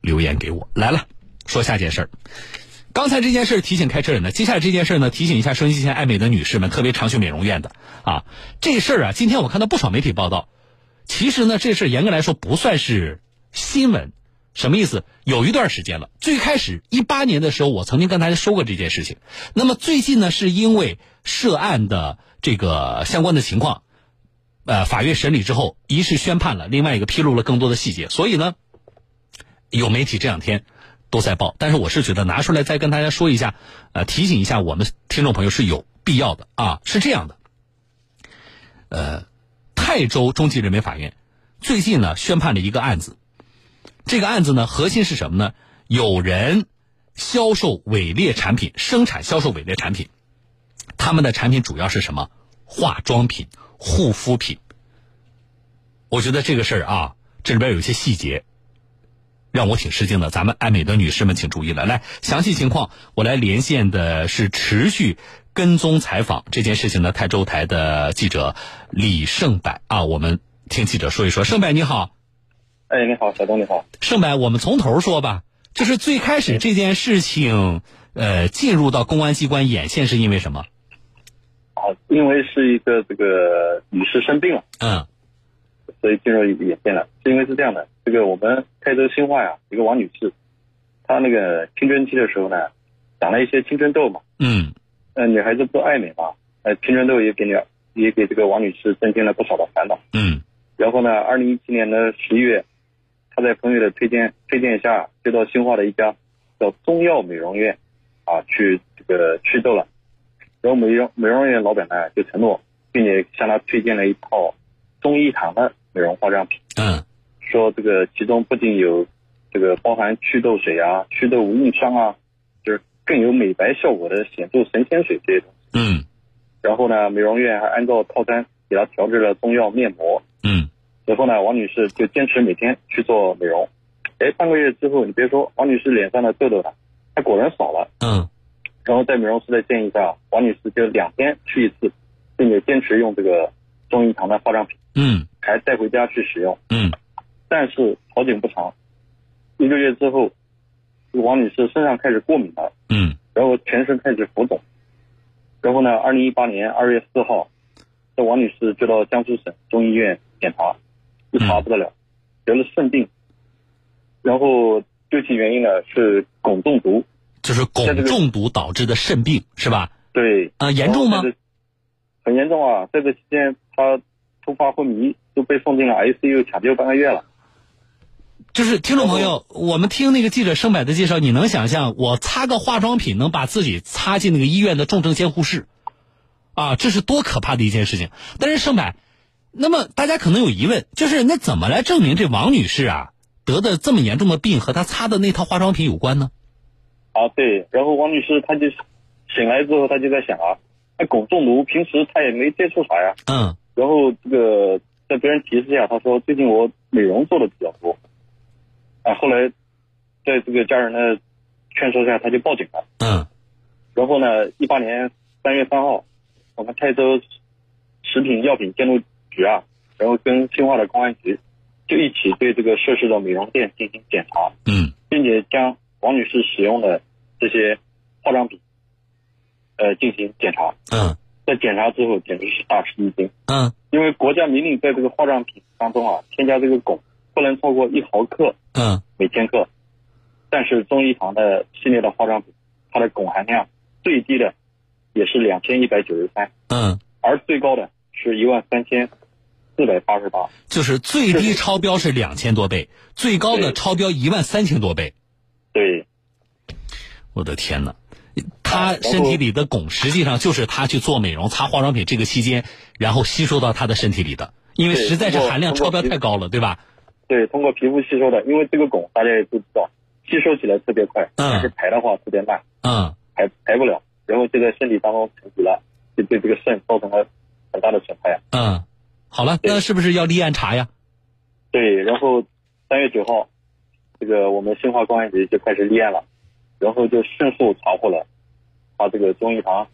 留言给我来了，说下件事儿。刚才这件事儿提醒开车人的，接下来这件事儿呢，提醒一下收音机前爱美的女士们，特别常去美容院的啊，这事儿啊，今天我看到不少媒体报道。其实呢，这事儿严格来说不算是新闻，什么意思？有一段时间了，最开始一八年的时候，我曾经跟大家说过这件事情。那么最近呢，是因为涉案的这个相关的情况，呃，法院审理之后，一是宣判了，另外一个披露了更多的细节，所以呢，有媒体这两天。都在报，但是我是觉得拿出来再跟大家说一下，呃，提醒一下我们听众朋友是有必要的啊。是这样的，呃，泰州中级人民法院最近呢宣判了一个案子，这个案子呢核心是什么呢？有人销售伪劣产品，生产销售伪劣产品，他们的产品主要是什么？化妆品、护肤品。我觉得这个事儿啊，这里边有一些细节。让我挺吃惊的，咱们爱美的女士们请注意了。来，详细情况我来连线的是持续跟踪采访这件事情的泰州台的记者李胜柏啊，我们听记者说一说。胜柏你好，哎，你好，小东你好。胜柏，我们从头说吧，就是最开始这件事情，呃，进入到公安机关眼线是因为什么？啊，因为是一个这个女士生病了，嗯，所以进入眼线了，是因为是这样的。这个我们泰州兴化呀，一个王女士，她那个青春期的时候呢，长了一些青春痘嘛。嗯。呃，女孩子不爱美嘛，呃，青春痘也给你也给这个王女士增添了不少的烦恼。嗯。然后呢，二零一七年的十一月，她在朋友的推荐推荐下，就到兴化的一家叫中药美容院啊去这个祛痘了。然后美容美容院老板呢就承诺，并且向她推荐了一套中医堂的美容化妆品。嗯。说这个其中不仅有这个包含祛痘水啊、祛痘无印霜啊，就是更有美白效果的显著神仙水这些东西。嗯。然后呢，美容院还按照套餐给她调制了中药面膜。嗯。随后呢，王女士就坚持每天去做美容。哎，半个月之后，你别说，王女士脸上的痘痘呢，它果然少了。嗯。然后在美容师的建议下，王女士就两天去一次，并且坚持用这个中医堂的化妆品。嗯。还带回家去使用。嗯。但是好景不长，一个月之后，王女士身上开始过敏了，嗯，然后全身开始浮肿，然后呢，二零一八年二月四号，这王女士就到江苏省中医院检查，一查不得了，得了肾病，然后究其原因呢是汞中毒，就是汞中毒导致的肾病是吧？对，啊，严重吗？很严重啊，在这个期间她突发昏迷，都被送进了 ICU 抢救半个月了。就是听众朋友，我们听那个记者盛柏的介绍，你能想象我擦个化妆品能把自己擦进那个医院的重症监护室，啊，这是多可怕的一件事情。但是盛柏，那么大家可能有疑问，就是那怎么来证明这王女士啊得的这么严重的病和她擦的那套化妆品有关呢？啊，对。然后王女士她就醒来之后，她就在想啊，那汞中毒平时她也没接触啥呀。嗯。然后这个在别人提示下，他说最近我美容做的比较多。啊，后来，在这个家人的劝说下，他就报警了。嗯。然后呢，一八年三月三号，我们泰州食品药品监督局啊，然后跟兴化的公安局就一起对这个涉事的美容店进行检查。嗯。并且将王女士使用的这些化妆品，呃，进行检查。嗯。在检查之后，简直是大吃一惊。嗯。因为国家明令在这个化妆品当中啊，添加这个汞。不能超过一毫克，嗯，每千克。但是中医堂的系列的化妆品，它的汞含量最低的也是两千一百九十三，嗯，而最高的是一万三千四百八十八。就是最低超标是两千多倍，最高的超标一万三千多倍。对，我的天哪！他身体里的汞实际上就是他去做美容、擦化妆品这个期间，然后吸收到他的身体里的，因为实在是含量超标太高了，对吧？对，通过皮肤吸收的，因为这个汞大家也都知道，吸收起来特别快，但是排的话特别慢，嗯，排排不了，然后就在身体当中沉积了，就对这个肾造成了很大的损害。嗯，好了，那是不是要立案查呀？对，然后三月九号，这个我们新化公安局就开始立案了，然后就迅速查获了他这个中医堂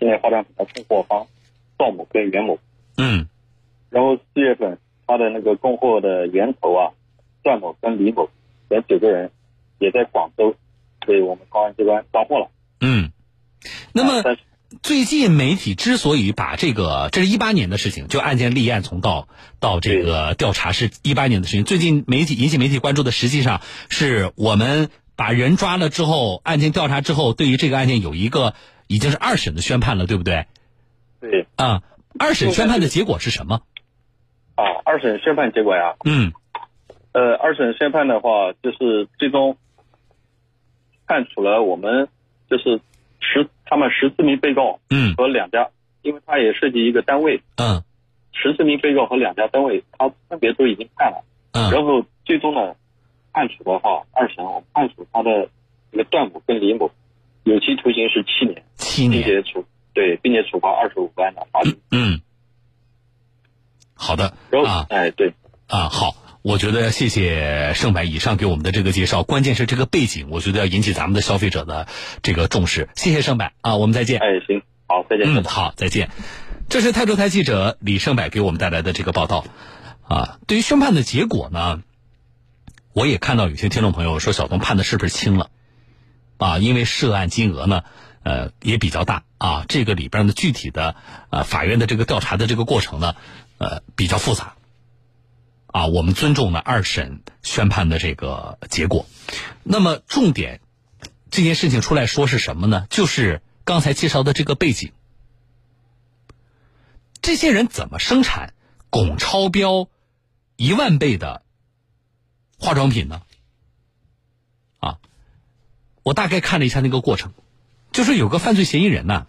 现在化妆品的供货方赵某跟袁某。嗯，然后四月份。他的那个供货的源头啊，段某跟李某连九个人也在广州被我们公安机关抓获了。嗯，那么最近媒体之所以把这个，这是一八年的事情，就案件立案从到到这个调查是一八年的事情。最近媒体引起媒体关注的，实际上是我们把人抓了之后，案件调查之后，对于这个案件有一个已经是二审的宣判了，对不对？对。啊，二审宣判的结果是什么？啊，二审宣判结果呀？嗯。呃，二审宣判的话，就是最终判处了我们就是十他们十四名被告，嗯，和两家，因为他也涉及一个单位，嗯，十四名被告和两家单位，他分别都已经判了，嗯，然后最终呢，判处的话，二审我判处他的这个段某跟李某有期徒刑是七年，七年，并且处对，并且处罚二十五万的罚金，嗯，好的，啊，哎，对，啊，好。我觉得谢谢盛柏以上给我们的这个介绍，关键是这个背景，我觉得要引起咱们的消费者的这个重视。谢谢盛柏啊，我们再见。哎，行，好，再见。嗯，好，再见。这是泰州台记者李盛柏给我们带来的这个报道啊。对于宣判的结果呢，我也看到有些听众朋友说小东判的是不是轻了啊？因为涉案金额呢，呃，也比较大啊。这个里边的具体的呃法院的这个调查的这个过程呢，呃，比较复杂。啊，我们尊重了二审宣判的这个结果。那么，重点这件事情出来说是什么呢？就是刚才介绍的这个背景。这些人怎么生产汞超标一万倍的化妆品呢？啊，我大概看了一下那个过程，就是有个犯罪嫌疑人呢，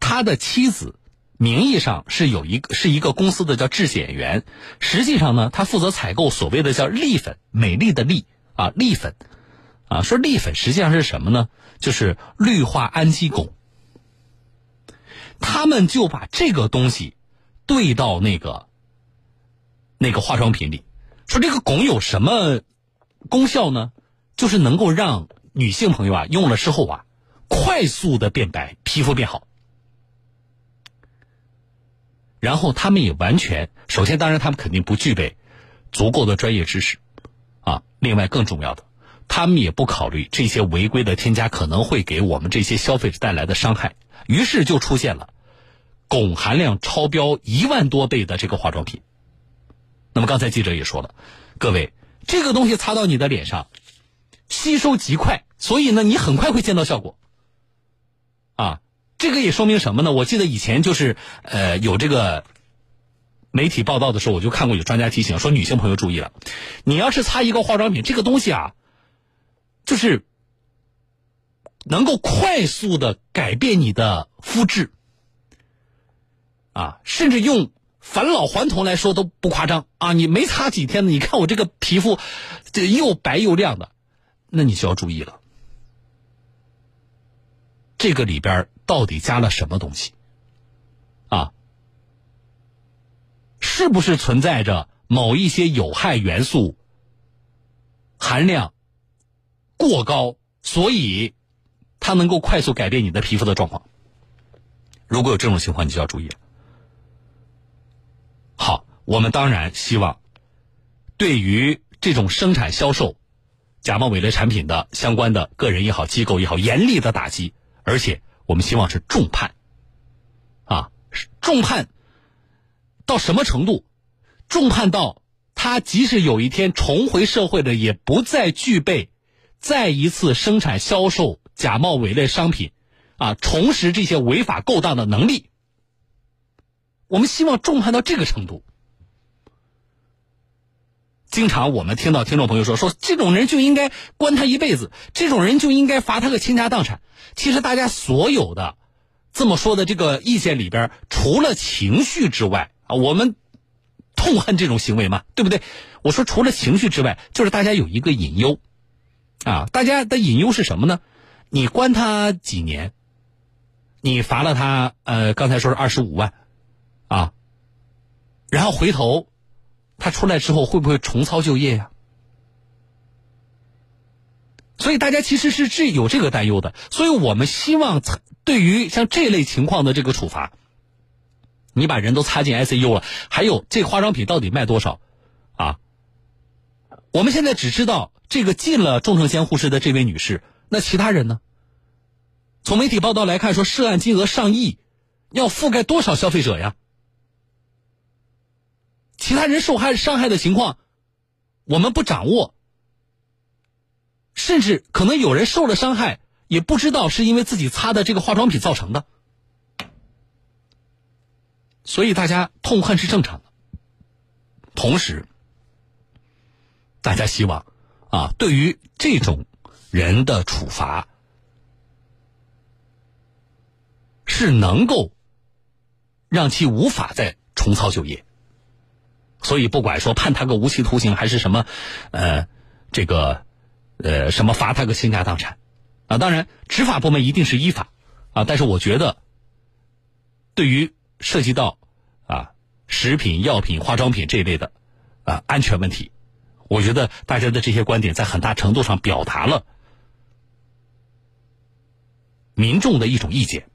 他的妻子。名义上是有一个是一个公司的叫质检员，实际上呢，他负责采购所谓的叫丽粉，美丽的丽啊，丽粉，啊，说丽粉实际上是什么呢？就是氯化氨基汞。他们就把这个东西兑到那个那个化妆品里，说这个汞有什么功效呢？就是能够让女性朋友啊用了之后啊，快速的变白，皮肤变好。然后他们也完全，首先当然他们肯定不具备足够的专业知识，啊，另外更重要的，他们也不考虑这些违规的添加可能会给我们这些消费者带来的伤害，于是就出现了汞含量超标一万多倍的这个化妆品。那么刚才记者也说了，各位，这个东西擦到你的脸上，吸收极快，所以呢，你很快会见到效果，啊。这个也说明什么呢？我记得以前就是呃有这个媒体报道的时候，我就看过有专家提醒说，女性朋友注意了，你要是擦一个化妆品，这个东西啊，就是能够快速的改变你的肤质啊，甚至用返老还童来说都不夸张啊！你没擦几天呢，你看我这个皮肤这又白又亮的，那你就要注意了，这个里边。到底加了什么东西？啊，是不是存在着某一些有害元素含量过高，所以它能够快速改变你的皮肤的状况？如果有这种情况，你就要注意了。我们当然希望对于这种生产销售假冒伪劣产品的相关的个人也好、机构也好，严厉的打击，而且。我们希望是重判，啊，重判到什么程度？重判到他即使有一天重回社会的，也不再具备再一次生产销售假冒伪劣商品，啊，重拾这些违法勾当的能力。我们希望重判到这个程度。经常我们听到听众朋友说说这种人就应该关他一辈子，这种人就应该罚他个倾家荡产。其实大家所有的这么说的这个意见里边，除了情绪之外啊，我们痛恨这种行为嘛，对不对？我说除了情绪之外，就是大家有一个隐忧啊，大家的隐忧是什么呢？你关他几年，你罚了他呃，刚才说是二十五万啊，然后回头。他出来之后会不会重操旧业呀？所以大家其实是这有这个担忧的，所以我们希望对于像这类情况的这个处罚，你把人都擦进 ICU 了，还有这化妆品到底卖多少啊？我们现在只知道这个进了重症监护室的这位女士，那其他人呢？从媒体报道来看，说涉案金额上亿，要覆盖多少消费者呀？其他人受害伤害的情况，我们不掌握，甚至可能有人受了伤害，也不知道是因为自己擦的这个化妆品造成的，所以大家痛恨是正常的。同时，大家希望啊，对于这种人的处罚是能够让其无法再重操旧业。所以，不管说判他个无期徒刑，还是什么，呃，这个，呃，什么罚他个倾家荡产，啊，当然，执法部门一定是依法，啊，但是我觉得，对于涉及到啊食品、药品、化妆品这一类的啊安全问题，我觉得大家的这些观点在很大程度上表达了民众的一种意见，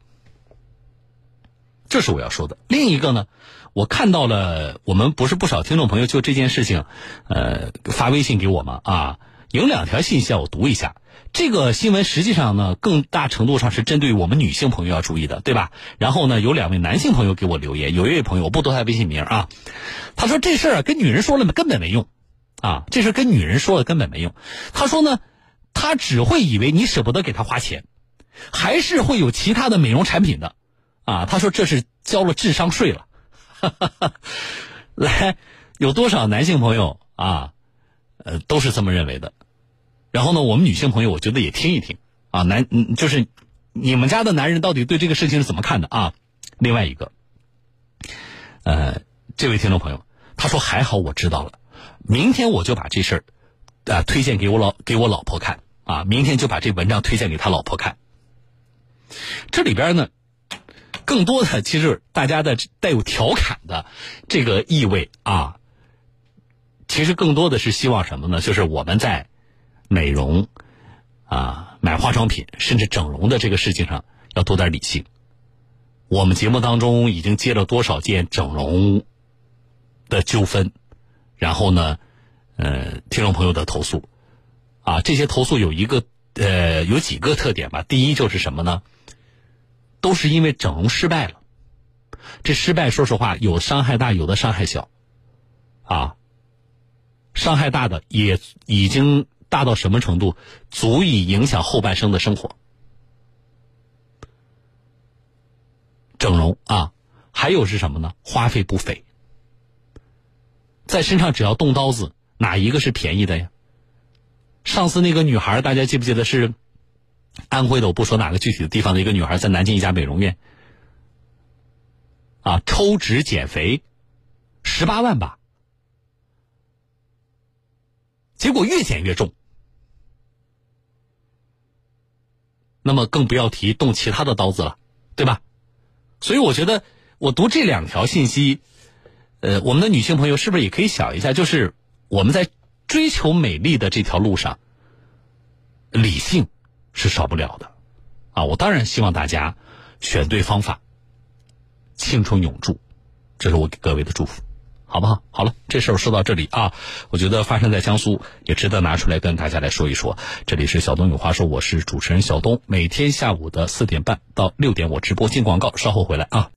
这是我要说的。另一个呢？我看到了，我们不是不少听众朋友就这件事情，呃，发微信给我吗？啊，有两条信息啊，我读一下。这个新闻实际上呢，更大程度上是针对我们女性朋友要注意的，对吧？然后呢，有两位男性朋友给我留言，有一位朋友我不读他微信名啊，他说这事儿跟女人说了根本没用，啊，这事跟女人说了根本没用。他说呢，他只会以为你舍不得给他花钱，还是会有其他的美容产品的，啊，他说这是交了智商税了。哈哈哈，来，有多少男性朋友啊？呃，都是这么认为的。然后呢，我们女性朋友，我觉得也听一听啊。男，就是你们家的男人到底对这个事情是怎么看的啊？另外一个，呃，这位听众朋友，他说还好我知道了，明天我就把这事儿啊推荐给我老给我老婆看啊，明天就把这文章推荐给他老婆看。这里边呢。更多的其实大家的带有调侃的这个意味啊，其实更多的是希望什么呢？就是我们在美容啊、买化妆品甚至整容的这个事情上要多点理性。我们节目当中已经接了多少件整容的纠纷，然后呢，呃，听众朋友的投诉啊，这些投诉有一个呃有几个特点吧。第一就是什么呢？都是因为整容失败了，这失败说实话有伤害大，有的伤害小，啊，伤害大的也已经大到什么程度，足以影响后半生的生活。整容啊，还有是什么呢？花费不菲，在身上只要动刀子，哪一个是便宜的呀？上次那个女孩，大家记不记得是？安徽的我不说哪个具体的地方的一个女孩在南京一家美容院，啊，抽脂减肥，十八万吧，结果越减越重，那么更不要提动其他的刀子了，对吧？所以我觉得我读这两条信息，呃，我们的女性朋友是不是也可以想一下，就是我们在追求美丽的这条路上，理性。是少不了的，啊！我当然希望大家选对方法，青春永驻，这是我给各位的祝福，好不好？好了，这事儿说到这里啊，我觉得发生在江苏也值得拿出来跟大家来说一说。这里是小东有话说，我是主持人小东，每天下午的四点半到六点我直播进广告，稍后回来啊。